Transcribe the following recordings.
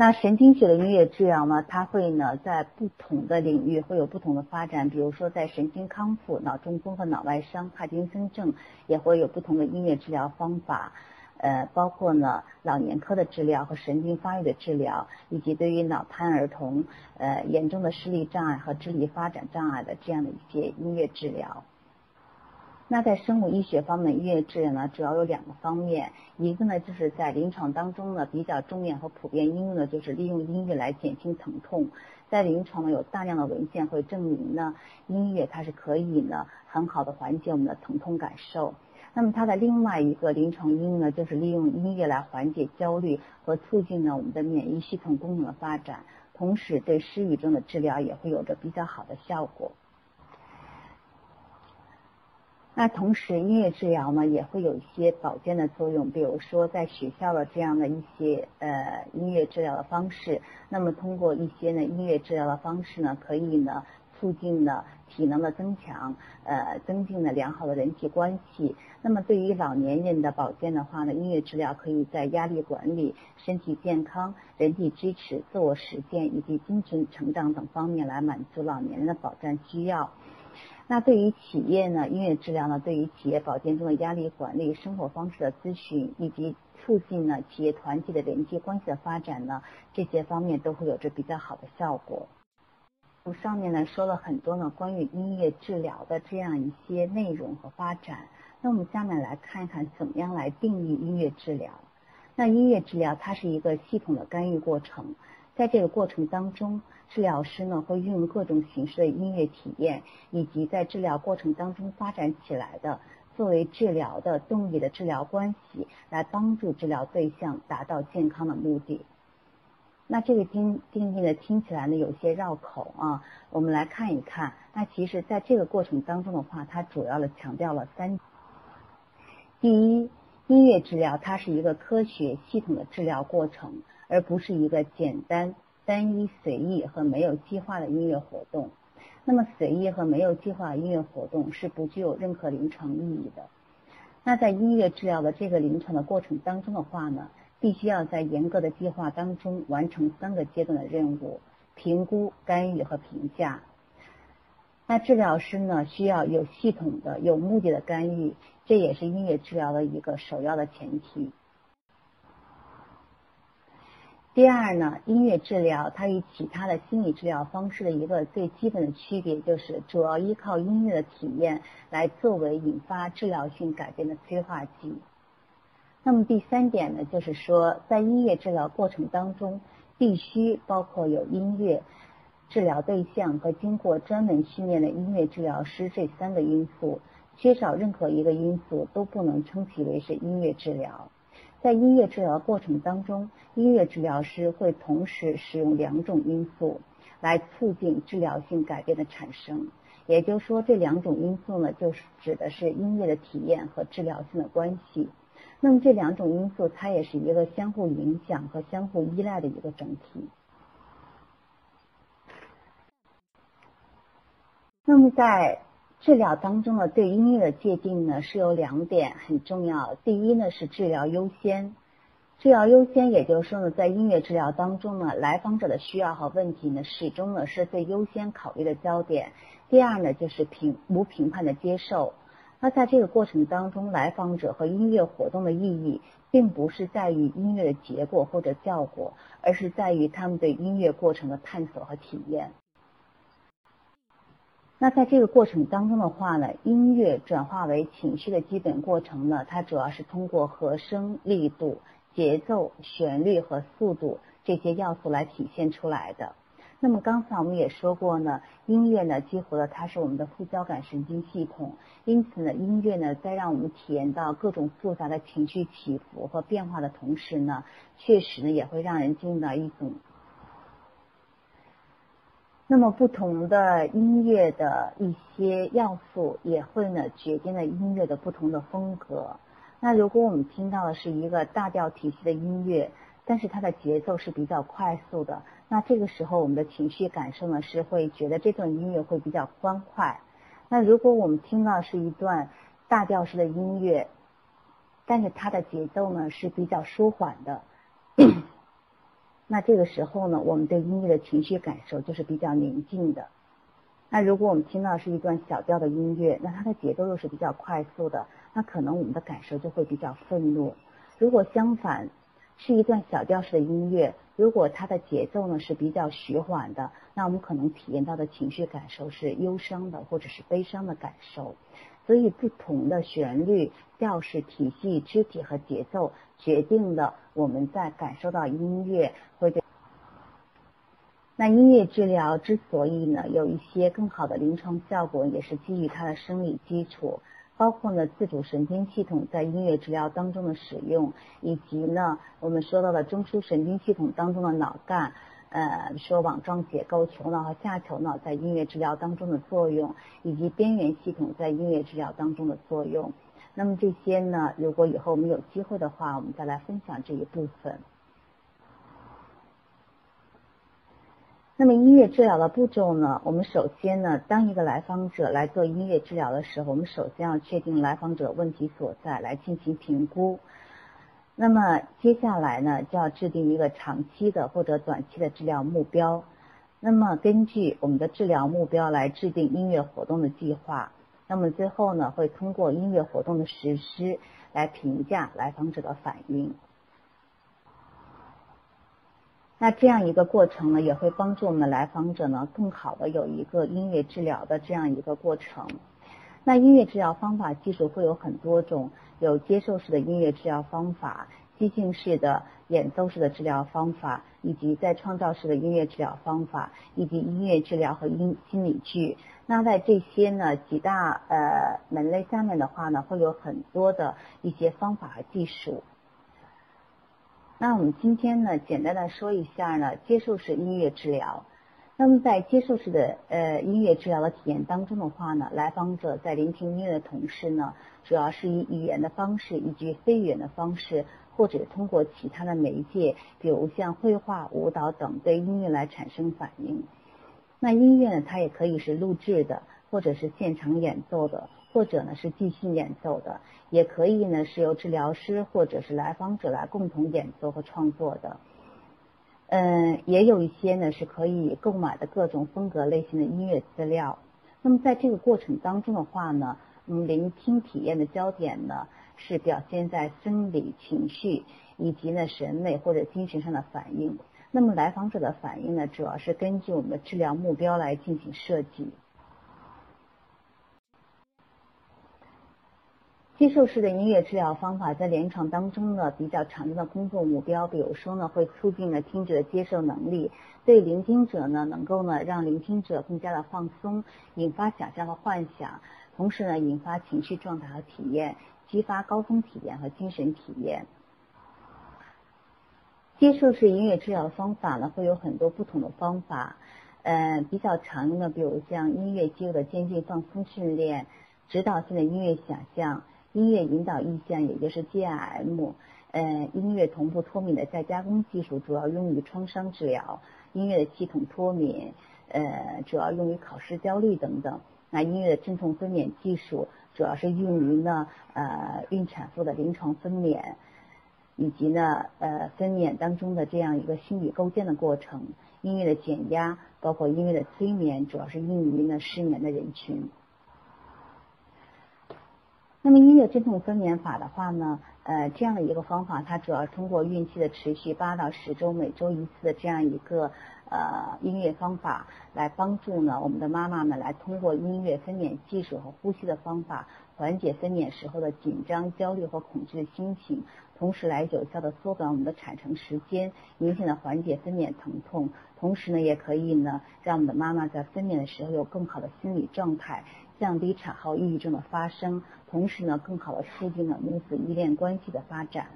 那神经学的音乐治疗呢，它会呢在不同的领域会有不同的发展，比如说在神经康复、脑中风和脑外伤、帕金森症也会有不同的音乐治疗方法。呃，包括呢老年科的治疗和神经发育的治疗，以及对于脑瘫儿童、呃严重的视力障碍和智力发展障碍的这样的一些音乐治疗。那在生物医学方面，音乐治疗呢主要有两个方面，一个呢就是在临床当中呢比较重要和普遍应用的就是利用音乐来减轻疼痛。在临床呢有大量的文献会证明呢音乐它是可以呢很好的缓解我们的疼痛感受。那么它的另外一个临床应用呢，就是利用音乐来缓解焦虑和促进呢我们的免疫系统功能的发展，同时对失语症的治疗也会有着比较好的效果。那同时音乐治疗呢也会有一些保健的作用，比如说在学校的这样的一些呃音乐治疗的方式，那么通过一些呢音乐治疗的方式呢，可以呢。促进了体能的增强，呃，增进了良好的人际关系。那么对于老年人的保健的话呢，音乐治疗可以在压力管理、身体健康、人际支持、自我实现以及精神成长等方面来满足老年人的保障需要。那对于企业呢，音乐治疗呢，对于企业保健中的压力管理、生活方式的咨询以及促进呢企业团体的人际关系的发展呢，这些方面都会有着比较好的效果我。上面呢说了很多呢关于音乐治疗的这样一些内容和发展，那我们下面来看一看怎么样来定义音乐治疗。那音乐治疗它是一个系统的干预过程，在这个过程当中，治疗师呢会运用各种形式的音乐体验，以及在治疗过程当中发展起来的作为治疗的动力的治疗关系，来帮助治疗对象达到健康的目的。那这个定定义呢，听起来呢有些绕口啊。我们来看一看，那其实在这个过程当中的话，它主要的强调了三：第一，音乐治疗它是一个科学系统的治疗过程，而不是一个简单、单一、随意和没有计划的音乐活动。那么，随意和没有计划音乐活动是不具有任何临床意义的。那在音乐治疗的这个临床的过程当中的话呢？必须要在严格的计划当中完成三个阶段的任务：评估、干预和评价。那治疗师呢，需要有系统的、有目的的干预，这也是音乐治疗的一个首要的前提。第二呢，音乐治疗它与其他的心理治疗方式的一个最基本的区别，就是主要依靠音乐的体验来作为引发治疗性改变的催化剂。那么第三点呢，就是说，在音乐治疗过程当中，必须包括有音乐治疗对象和经过专门训练的音乐治疗师这三个因素，缺少任何一个因素都不能称其为是音乐治疗。在音乐治疗过程当中，音乐治疗师会同时使用两种因素来促进治疗性改变的产生，也就是说，这两种因素呢，就是指的是音乐的体验和治疗性的关系。那么这两种因素，它也是一个相互影响和相互依赖的一个整体。那么在治疗当中呢，对音乐的界定呢是有两点很重要。第一呢是治疗优先，治疗优先，也就是说呢，在音乐治疗当中呢，来访者的需要和问题呢，始终呢是最优先考虑的焦点。第二呢就是评无评判的接受。那在这个过程当中，来访者和音乐活动的意义，并不是在于音乐的结果或者效果，而是在于他们对音乐过程的探索和体验。那在这个过程当中的话呢，音乐转化为情绪的基本过程呢，它主要是通过和声、力度、节奏、旋律和速度这些要素来体现出来的。那么刚才我们也说过呢，音乐呢激活了它是我们的副交感神经系统，因此呢，音乐呢在让我们体验到各种复杂的情绪起伏和变化的同时呢，确实呢也会让人进入到一种。那么不同的音乐的一些要素也会呢决定了音乐的不同的风格。那如果我们听到的是一个大调体系的音乐。但是它的节奏是比较快速的，那这个时候我们的情绪感受呢是会觉得这段音乐会比较欢快。那如果我们听到是一段大调式的音乐，但是它的节奏呢是比较舒缓的，那这个时候呢，我们对音乐的情绪感受就是比较宁静的。那如果我们听到是一段小调的音乐，那它的节奏又是比较快速的，那可能我们的感受就会比较愤怒。如果相反，是一段小调式的音乐，如果它的节奏呢是比较徐缓的，那我们可能体验到的情绪感受是忧伤的或者是悲伤的感受。所以不同的旋律、调式、体系、肢体和节奏，决定了我们在感受到音乐或者。那音乐治疗之所以呢有一些更好的临床效果，也是基于它的生理基础。包括呢自主神经系统在音乐治疗当中的使用，以及呢我们说到的中枢神经系统当中的脑干，呃说网状结构、球脑和下球脑在音乐治疗当中的作用，以及边缘系统在音乐治疗当中的作用。那么这些呢，如果以后我们有机会的话，我们再来分享这一部分。那么音乐治疗的步骤呢？我们首先呢，当一个来访者来做音乐治疗的时候，我们首先要确定来访者问题所在，来进行评估。那么接下来呢，就要制定一个长期的或者短期的治疗目标。那么根据我们的治疗目标来制定音乐活动的计划。那么最后呢，会通过音乐活动的实施来评价来访者的反应。那这样一个过程呢，也会帮助我们的来访者呢，更好的有一个音乐治疗的这样一个过程。那音乐治疗方法技术会有很多种，有接受式的音乐治疗方法、即兴式的演奏式的治疗方法，以及再创造式的音乐治疗方法，以及音乐治疗和音心理剧。那在这些呢几大呃门类下面的话呢，会有很多的一些方法和技术。那我们今天呢，简单的说一下呢，接受式音乐治疗。那么在接受式的呃音乐治疗的体验当中的话呢，来访者在聆听音乐的同时呢，主要是以语言的方式以及非语言的方式，或者通过其他的媒介，比如像绘画、舞蹈等，对音乐来产生反应。那音乐呢，它也可以是录制的，或者是现场演奏的。或者呢是即兴演奏的，也可以呢是由治疗师或者是来访者来共同演奏和创作的。嗯，也有一些呢是可以购买的各种风格类型的音乐资料。那么在这个过程当中的话呢，嗯，聆听体验的焦点呢是表现在生理情绪以及呢审美或者精神上的反应。那么来访者的反应呢，主要是根据我们的治疗目标来进行设计。接受式的音乐治疗方法在临床当中呢，比较常见的工作目标，比如说呢，会促进了听者的接受能力，对聆听者呢，能够呢让聆听者更加的放松，引发想象和幻想，同时呢，引发情绪状态和体验，激发高峰体验和精神体验。接受式音乐治疗方法呢，会有很多不同的方法，呃，比较常用的，比如像音乐肌肉的渐进放松训练，指导性的音乐想象。音乐引导意向，也就是 GIM，呃，音乐同步脱敏的再加工技术，主要用于创伤治疗；音乐的系统脱敏，呃，主要用于考试焦虑等等。那音乐的镇痛分娩技术，主要是用于呢，呃，孕产妇的临床分娩，以及呢，呃，分娩当中的这样一个心理构建的过程。音乐的减压，包括音乐的催眠，主要是用于呢失眠的人群。那么音乐镇痛分娩法的话呢，呃，这样的一个方法，它主要通过孕期的持续八到十周，每周一次的这样一个呃音乐方法，来帮助呢我们的妈妈们来通过音乐分娩技术和呼吸的方法，缓解分娩时候的紧张、焦虑和恐惧的心情，同时来有效的缩短我们的产程时间，明显的缓解分娩疼痛，同时呢也可以呢让我们的妈妈在分娩的时候有更好的心理状态。降低产后抑郁症的发生，同时呢，更好的促进了母子依恋关系的发展。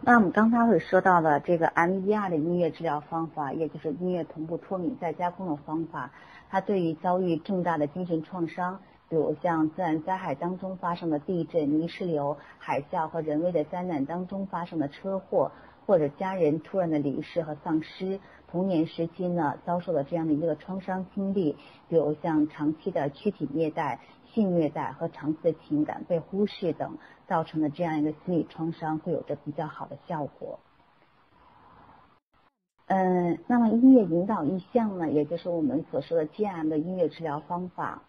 那我们刚才会说到的这个 MER 的音乐治疗方法，也就是音乐同步脱敏再加工的方法，它对于遭遇重大的精神创伤，比如像自然灾害当中发生的地震、泥石流、海啸和人为的灾难当中发生的车祸。或者家人突然的离世和丧失，童年时期呢遭受了这样的一个创伤经历，比如像长期的躯体虐待、性虐待和长期的情感被忽视等，造成的这样一个心理创伤，会有着比较好的效果。嗯，那么音乐引导意向呢，也就是我们所说的 GM 的音乐治疗方法。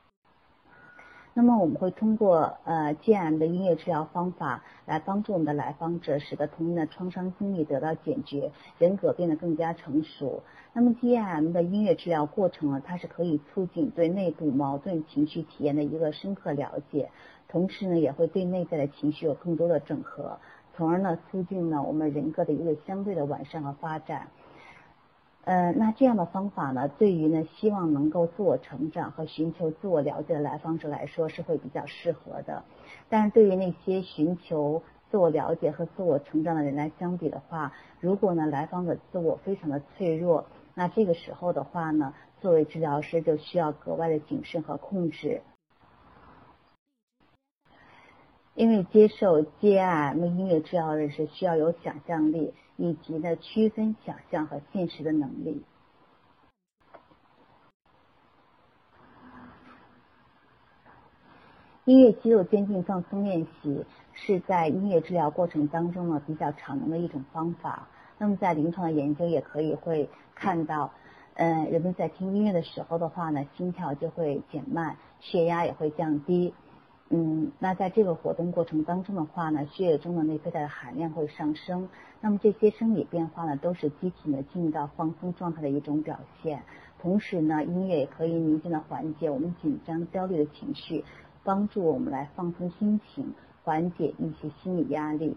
那么我们会通过呃 GM 的音乐治疗方法来帮助我们的来访者，使得童年的创伤经历得到解决，人格变得更加成熟。那么 GM 的音乐治疗过程呢，它是可以促进对内部矛盾情绪体验的一个深刻了解，同时呢，也会对内在的情绪有更多的整合，从而呢，促进呢我们人格的一个相对的完善和发展。呃，那这样的方法呢，对于呢希望能够自我成长和寻求自我了解的来访者来说是会比较适合的。但是对于那些寻求自我了解和自我成长的人来相比的话，如果呢来访者自我非常的脆弱，那这个时候的话呢，作为治疗师就需要格外的谨慎和控制。因为接受 GIM 音乐治疗人是需要有想象力。以及呢，区分想象和现实的能力。音乐肌肉渐进放松练习是在音乐治疗过程当中呢比较常用的一种方法。那么在临床的研究也可以会看到，嗯，人们在听音乐的时候的话呢，心跳就会减慢，血压也会降低。嗯，那在这个活动过程当中的话呢，血液中的内啡肽的含量会上升。那么这些生理变化呢，都是机体呢进入到放松状态的一种表现。同时呢，音乐也可以明显的缓解我们紧张、焦虑的情绪，帮助我们来放松心情，缓解一些心理压力。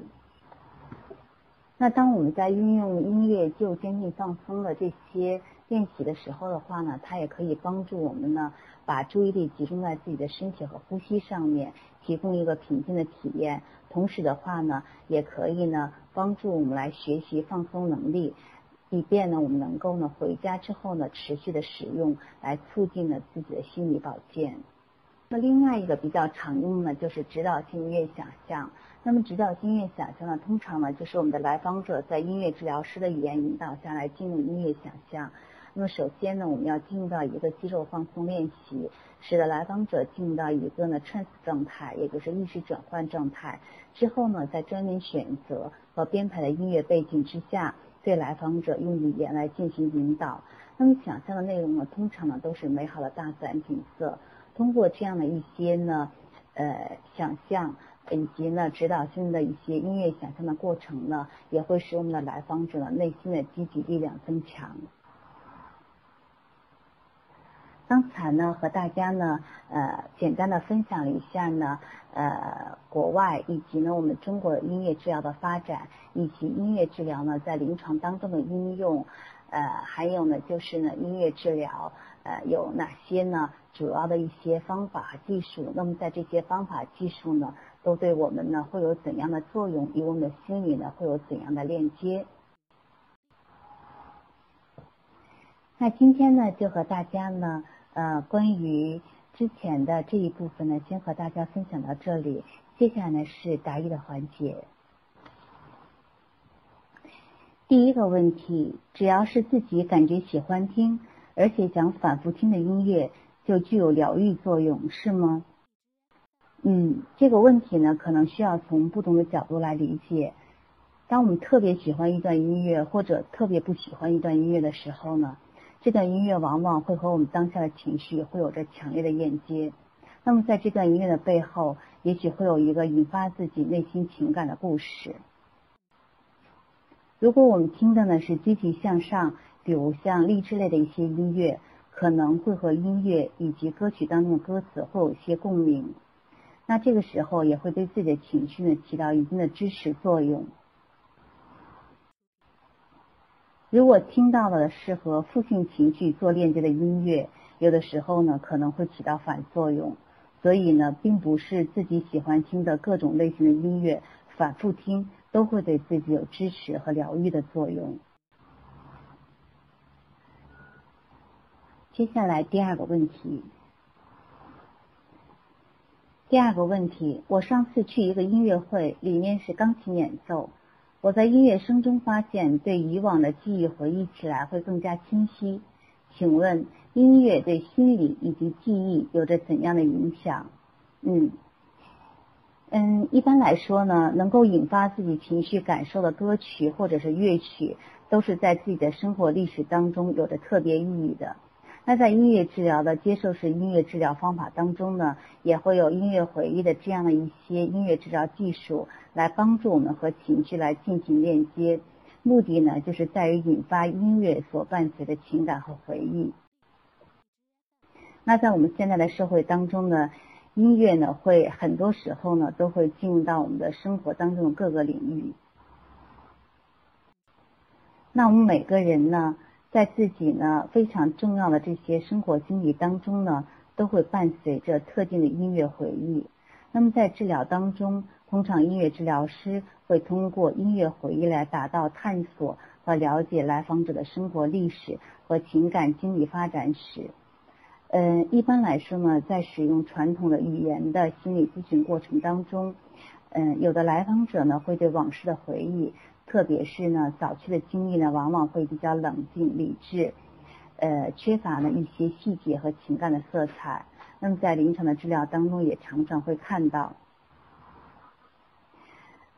那当我们在运用音乐就监禁放松的这些练习的时候的话呢，它也可以帮助我们呢，把注意力集中在自己的身体和呼吸上面，提供一个平静的体验。同时的话呢，也可以呢，帮助我们来学习放松能力，以便呢，我们能够呢，回家之后呢，持续的使用，来促进呢自己的心理保健。那另外一个比较常用的，就是指导性音乐想象。那么指导性音乐想象呢，通常呢就是我们的来访者在音乐治疗师的语言引导下来进入音乐想象。那么首先呢，我们要进入到一个肌肉放松练习，使得来访者进入到一个呢 trance 状态，也就是意识转换状态。之后呢，在专门选择和编排的音乐背景之下，对来访者用语言来进行引导。那么想象的内容呢，通常呢都是美好的大自然景色。通过这样的一些呢，呃，想象。以及呢，指导性的一些音乐想象的过程呢，也会使我们的来访者内心的积极力量增强。刚才呢，和大家呢，呃，简单的分享了一下呢，呃，国外以及呢，我们中国音乐治疗的发展，以及音乐治疗呢在临床当中的应用，呃，还有呢，就是呢，音乐治疗呃有哪些呢？主要的一些方法和技术。那么在这些方法技术呢？都对我们呢会有怎样的作用？与我们的心理呢会有怎样的链接？那今天呢就和大家呢呃关于之前的这一部分呢先和大家分享到这里。接下来呢是答疑的环节。第一个问题：只要是自己感觉喜欢听，而且想反复听的音乐，就具有疗愈作用，是吗？嗯，这个问题呢，可能需要从不同的角度来理解。当我们特别喜欢一段音乐，或者特别不喜欢一段音乐的时候呢，这段音乐往往会和我们当下的情绪会有着强烈的链接。那么在这段音乐的背后，也许会有一个引发自己内心情感的故事。如果我们听的呢是积极向上，比如像励志类的一些音乐，可能会和音乐以及歌曲当中的歌词会有一些共鸣。那这个时候也会对自己的情绪呢起到一定的支持作用。如果听到了是和负性情绪做链接的音乐，有的时候呢可能会起到反作用。所以呢，并不是自己喜欢听的各种类型的音乐反复听都会对自己有支持和疗愈的作用。接下来第二个问题。第二个问题，我上次去一个音乐会，里面是钢琴演奏。我在音乐声中发现，对以往的记忆回忆起来会更加清晰。请问，音乐对心理以及记忆有着怎样的影响？嗯，嗯，一般来说呢，能够引发自己情绪感受的歌曲或者是乐曲，都是在自己的生活历史当中有着特别意义的。那在音乐治疗的接受式音乐治疗方法当中呢，也会有音乐回忆的这样的一些音乐治疗技术，来帮助我们和情绪来进行链接。目的呢，就是在于引发音乐所伴随的情感和回忆。那在我们现在的社会当中呢，音乐呢会很多时候呢都会进入到我们的生活当中的各个领域。那我们每个人呢，在自己呢非常重要的这些生活经历当中呢，都会伴随着特定的音乐回忆。那么在治疗当中，通常音乐治疗师会通过音乐回忆来达到探索和了解来访者的生活历史和情感经历发展史。嗯，一般来说呢，在使用传统的语言的心理咨询过程当中，嗯，有的来访者呢会对往事的回忆，特别是呢早期的经历呢，往往会比较冷静理智，呃，缺乏呢一些细节和情感的色彩。那么在临床的治疗当中，也常常会看到，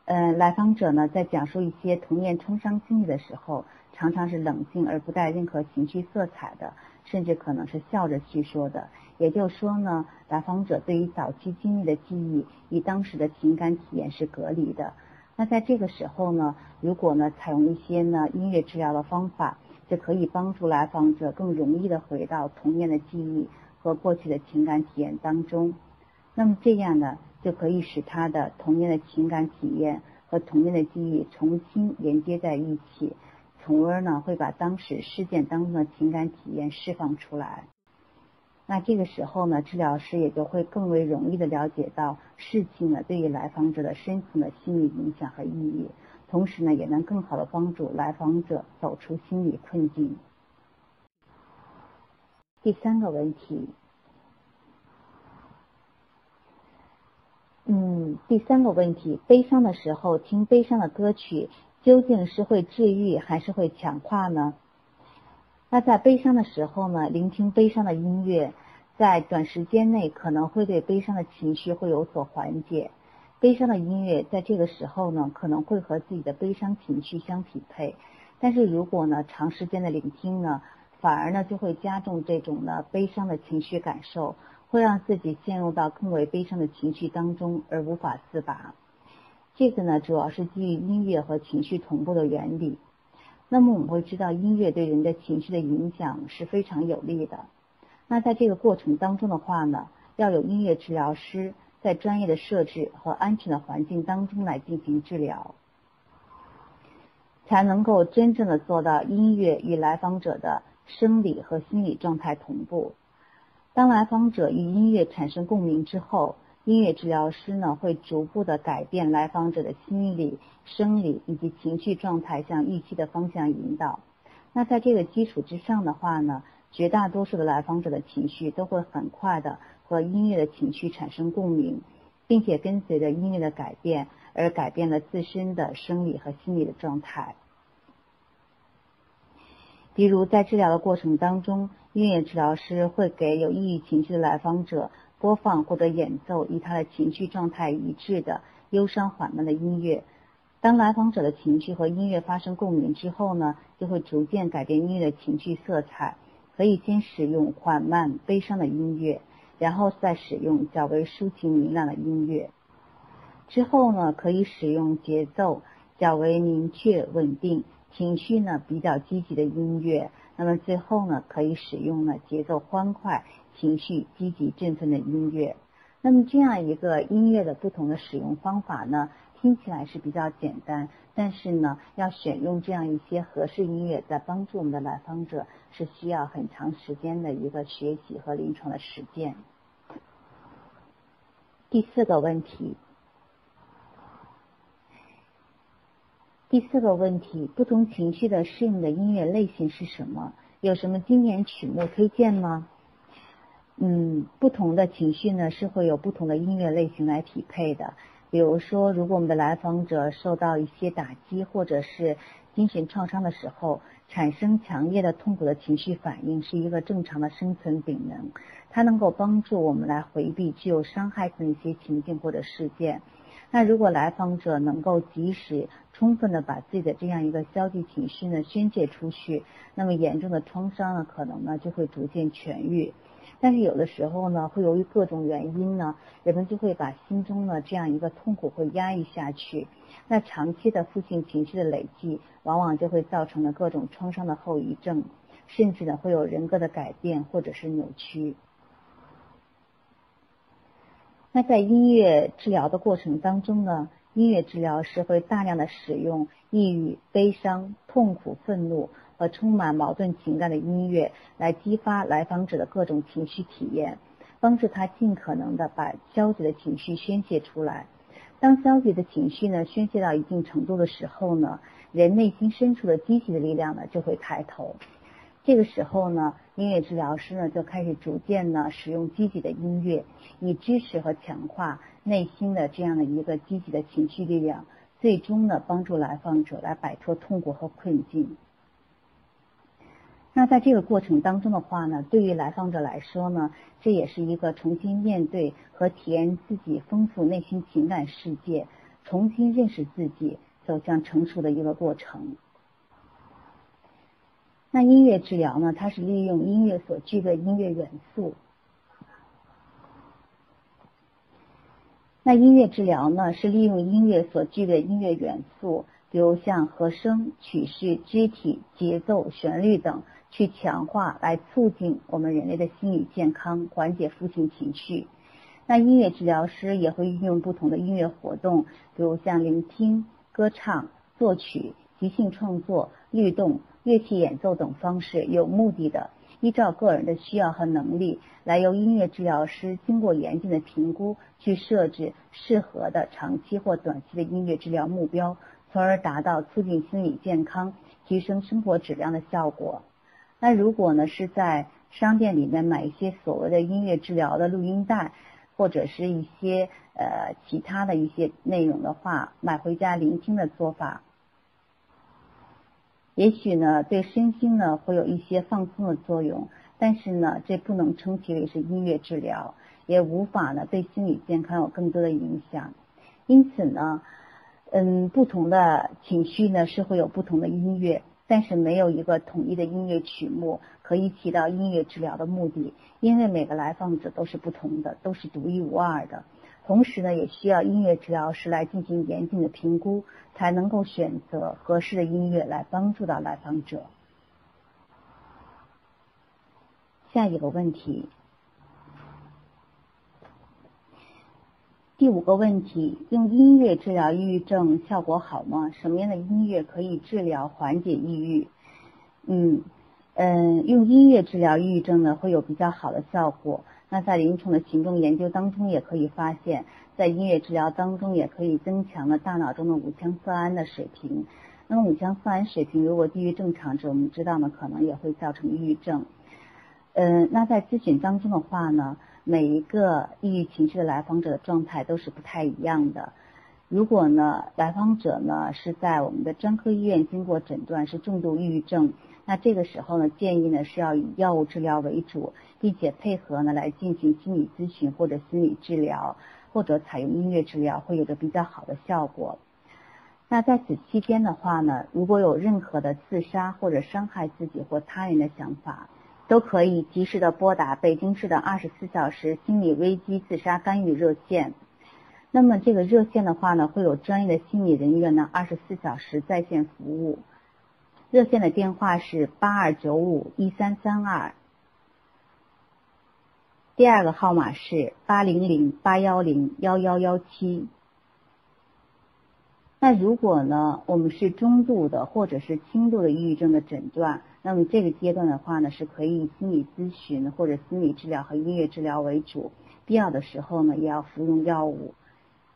呃，来访者呢在讲述一些童年创伤经历的时候，常常是冷静而不带任何情绪色彩的。甚至可能是笑着叙说的，也就是说呢，来访者对于早期经历的记忆与当时的情感体验是隔离的。那在这个时候呢，如果呢采用一些呢音乐治疗的方法，就可以帮助来访者更容易的回到童年的记忆和过去的情感体验当中。那么这样呢，就可以使他的童年的情感体验和童年的记忆重新连接在一起。从而呢，会把当时事件当中的情感体验释放出来。那这个时候呢，治疗师也就会更为容易的了解到事情呢对于来访者的深层的心理影响和意义，同时呢，也能更好的帮助来访者走出心理困境。第三个问题，嗯，第三个问题，悲伤的时候听悲伤的歌曲。究竟是会治愈还是会强化呢？那在悲伤的时候呢，聆听悲伤的音乐，在短时间内可能会对悲伤的情绪会有所缓解。悲伤的音乐在这个时候呢，可能会和自己的悲伤情绪相匹配。但是如果呢，长时间的聆听呢，反而呢就会加重这种呢悲伤的情绪感受，会让自己陷入到更为悲伤的情绪当中而无法自拔。这个呢，主要是基于音乐和情绪同步的原理。那么我们会知道，音乐对人的情绪的影响是非常有利的。那在这个过程当中的话呢，要有音乐治疗师在专业的设置和安全的环境当中来进行治疗，才能够真正的做到音乐与来访者的生理和心理状态同步。当来访者与音乐产生共鸣之后。音乐治疗师呢，会逐步的改变来访者的心理、生理以及情绪状态，向预期的方向引导。那在这个基础之上的话呢，绝大多数的来访者的情绪都会很快的和音乐的情绪产生共鸣，并且跟随着音乐的改变而改变了自身的生理和心理的状态。比如在治疗的过程当中，音乐治疗师会给有抑郁情绪的来访者。播放或者演奏与他的情绪状态一致的忧伤缓慢的音乐。当来访者的情绪和音乐发生共鸣之后呢，就会逐渐改变音乐的情绪色彩。可以先使用缓慢悲伤的音乐，然后再使用较为抒情明亮的音乐。之后呢，可以使用节奏较为明确稳定、情绪呢比较积极的音乐。那么最后呢，可以使用呢节奏欢快。情绪积极振奋的音乐，那么这样一个音乐的不同的使用方法呢，听起来是比较简单，但是呢，要选用这样一些合适音乐，在帮助我们的来访者，是需要很长时间的一个学习和临床的实践。第四个问题，第四个问题，不同情绪的适应的音乐类型是什么？有什么经典曲目推荐吗？嗯，不同的情绪呢是会有不同的音乐类型来匹配的。比如说，如果我们的来访者受到一些打击或者是精神创伤的时候，产生强烈的痛苦的情绪反应是一个正常的生存本能，它能够帮助我们来回避具有伤害性的一些情境或者事件。那如果来访者能够及时、充分的把自己的这样一个消极情绪呢宣泄出去，那么严重的创伤呢可能呢就会逐渐痊愈。但是有的时候呢，会由于各种原因呢，人们就会把心中的这样一个痛苦会压抑下去。那长期的负性情绪的累积，往往就会造成了各种创伤的后遗症，甚至呢会有人格的改变或者是扭曲。那在音乐治疗的过程当中呢，音乐治疗师会大量的使用抑郁、悲伤、痛苦、愤怒和充满矛盾情感的音乐，来激发来访者的各种情绪体验，帮助他尽可能的把消极的情绪宣泄出来。当消极的情绪呢宣泄到一定程度的时候呢，人内心深处的积极的力量呢就会抬头。这个时候呢，音乐治疗师呢就开始逐渐呢使用积极的音乐，以支持和强化内心的这样的一个积极的情绪力量，最终呢帮助来访者来摆脱痛苦和困境。那在这个过程当中的话呢，对于来访者来说呢，这也是一个重新面对和体验自己丰富内心情感世界，重新认识自己，走向成熟的一个过程。那音乐治疗呢？它是利用音乐所具备音乐元素。那音乐治疗呢，是利用音乐所具备音乐元素，比如像和声、曲式、肢体、节奏、旋律等，去强化来促进我们人类的心理健康，缓解负性情绪。那音乐治疗师也会运用不同的音乐活动，比如像聆听、歌唱、作曲、即兴创作、律动。乐器演奏等方式，有目的的依照个人的需要和能力，来由音乐治疗师经过严谨的评估，去设置适合的长期或短期的音乐治疗目标，从而达到促进心理健康、提升生活质量的效果。那如果呢是在商店里面买一些所谓的音乐治疗的录音带，或者是一些呃其他的一些内容的话，买回家聆听的做法。也许呢，对身心呢会有一些放松的作用，但是呢，这不能称其为是音乐治疗，也无法呢对心理健康有更多的影响。因此呢，嗯，不同的情绪呢是会有不同的音乐，但是没有一个统一的音乐曲目可以起到音乐治疗的目的，因为每个来访者都是不同的，都是独一无二的。同时呢，也需要音乐治疗师来进行严谨的评估，才能够选择合适的音乐来帮助到来访者。下一个问题，第五个问题，用音乐治疗抑郁症效果好吗？什么样的音乐可以治疗缓解抑郁？嗯嗯，用音乐治疗抑郁症呢，会有比较好的效果。那在临床的群众研究当中，也可以发现，在音乐治疗当中，也可以增强了大脑中的五羟色胺的水平。那么五羟色胺水平如果低于正常值，我们知道呢，可能也会造成抑郁症。嗯，那在咨询当中的话呢，每一个抑郁情绪的来访者的状态都是不太一样的。如果呢，来访者呢是在我们的专科医院经过诊断是重度抑郁症。那这个时候呢，建议呢是要以药物治疗为主，并且配合呢来进行心理咨询或者心理治疗，或者采用音乐治疗，会有着比较好的效果。那在此期间的话呢，如果有任何的自杀或者伤害自己或他人的想法，都可以及时的拨打北京市的二十四小时心理危机自杀干预热线。那么这个热线的话呢，会有专业的心理人员呢二十四小时在线服务。热线的电话是八二九五一三三二，第二个号码是八零零八幺零幺幺幺七。那如果呢，我们是中度的或者是轻度的抑郁症的诊断，那么这个阶段的话呢，是可以以心理咨询或者心理治疗和音乐治疗为主，必要的时候呢，也要服用药物。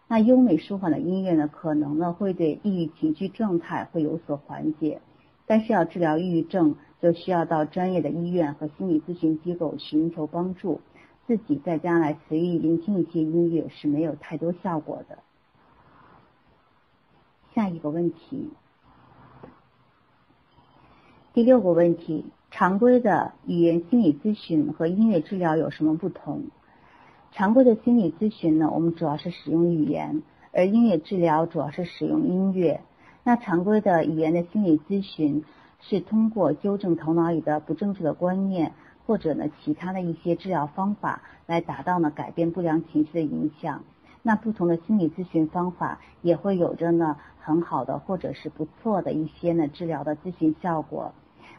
那优美舒缓的音乐呢，可能呢会对抑郁情绪状态会有所缓解。但是要治疗抑郁症，就需要到专业的医院和心理咨询机构寻求帮助。自己在家来随意聆听一些音乐是没有太多效果的。下一个问题，第六个问题：常规的语言心理咨询和音乐治疗有什么不同？常规的心理咨询呢，我们主要是使用语言而音乐治疗主要是使用音乐。那常规的语言的心理咨询是通过纠正头脑里的不正确的观念，或者呢其他的一些治疗方法来达到呢改变不良情绪的影响。那不同的心理咨询方法也会有着呢很好的或者是不错的一些呢治疗的咨询效果。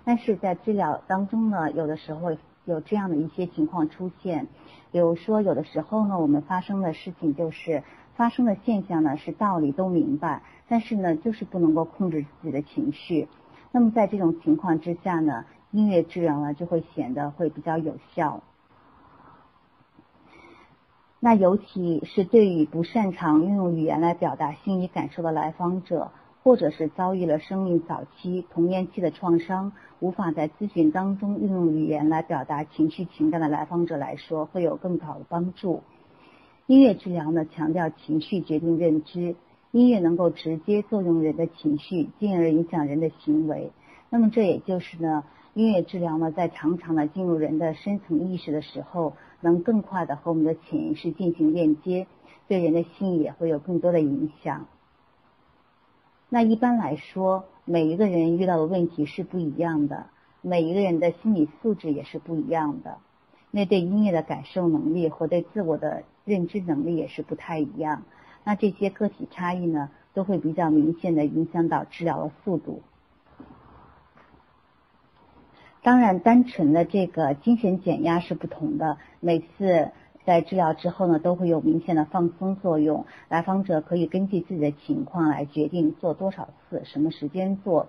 但是在治疗当中呢，有的时候有这样的一些情况出现，比如说有的时候呢，我们发生的事情就是发生的现象呢是道理都明白，但是呢就是不能够控制自己的情绪。那么在这种情况之下呢，音乐治疗呢就会显得会比较有效。那尤其是对于不擅长运用语言来表达心理感受的来访者。或者是遭遇了生命早期、童年期的创伤，无法在咨询当中运用语言来表达情绪情感的来访者来说，会有更好的帮助。音乐治疗呢，强调情绪决定认知，音乐能够直接作用人的情绪，进而影响人的行为。那么这也就是呢，音乐治疗呢，在常常的进入人的深层意识的时候，能更快的和我们的潜意识进行链接，对人的心也会有更多的影响。那一般来说，每一个人遇到的问题是不一样的，每一个人的心理素质也是不一样的，那对音乐的感受能力和对自我的认知能力也是不太一样。那这些个体差异呢，都会比较明显的影响到治疗的速度。当然，单纯的这个精神减压是不同的，每次。在治疗之后呢，都会有明显的放松作用。来访者可以根据自己的情况来决定做多少次、什么时间做。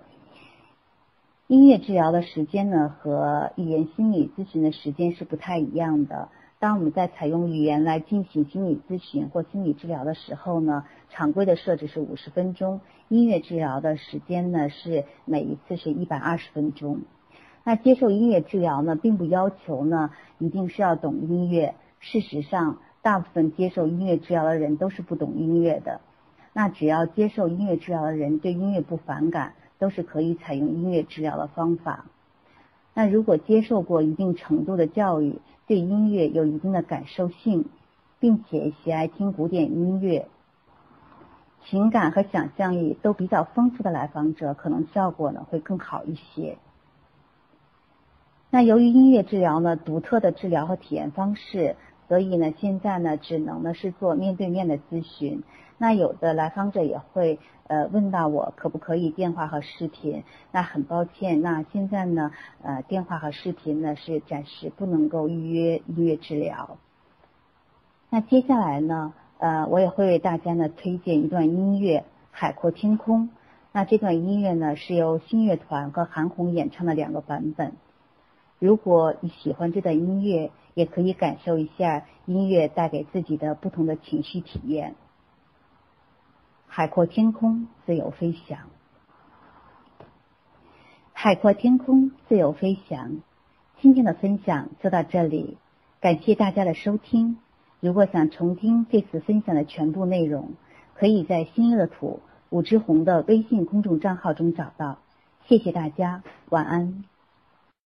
音乐治疗的时间呢，和语言心理咨询的时间是不太一样的。当我们在采用语言来进行心理咨询或心理治疗的时候呢，常规的设置是五十分钟，音乐治疗的时间呢是每一次是一百二十分钟。那接受音乐治疗呢，并不要求呢一定是要懂音乐。事实上，大部分接受音乐治疗的人都是不懂音乐的。那只要接受音乐治疗的人对音乐不反感，都是可以采用音乐治疗的方法。那如果接受过一定程度的教育，对音乐有一定的感受性，并且喜爱听古典音乐，情感和想象力都比较丰富的来访者，可能效果呢会更好一些。那由于音乐治疗呢独特的治疗和体验方式。所以呢，现在呢，只能呢是做面对面的咨询。那有的来访者也会呃问到我可不可以电话和视频？那很抱歉，那现在呢呃电话和视频呢是暂时不能够预约音乐治疗。那接下来呢呃我也会为大家呢推荐一段音乐《海阔天空》。那这段音乐呢是由新乐团和韩红演唱的两个版本。如果你喜欢这段音乐。也可以感受一下音乐带给自己的不同的情绪体验。海阔天空，自由飞翔。海阔天空，自由飞翔。今天的分享就到这里，感谢大家的收听。如果想重听这次分享的全部内容，可以在新乐土武之红的微信公众账号中找到。谢谢大家，晚安。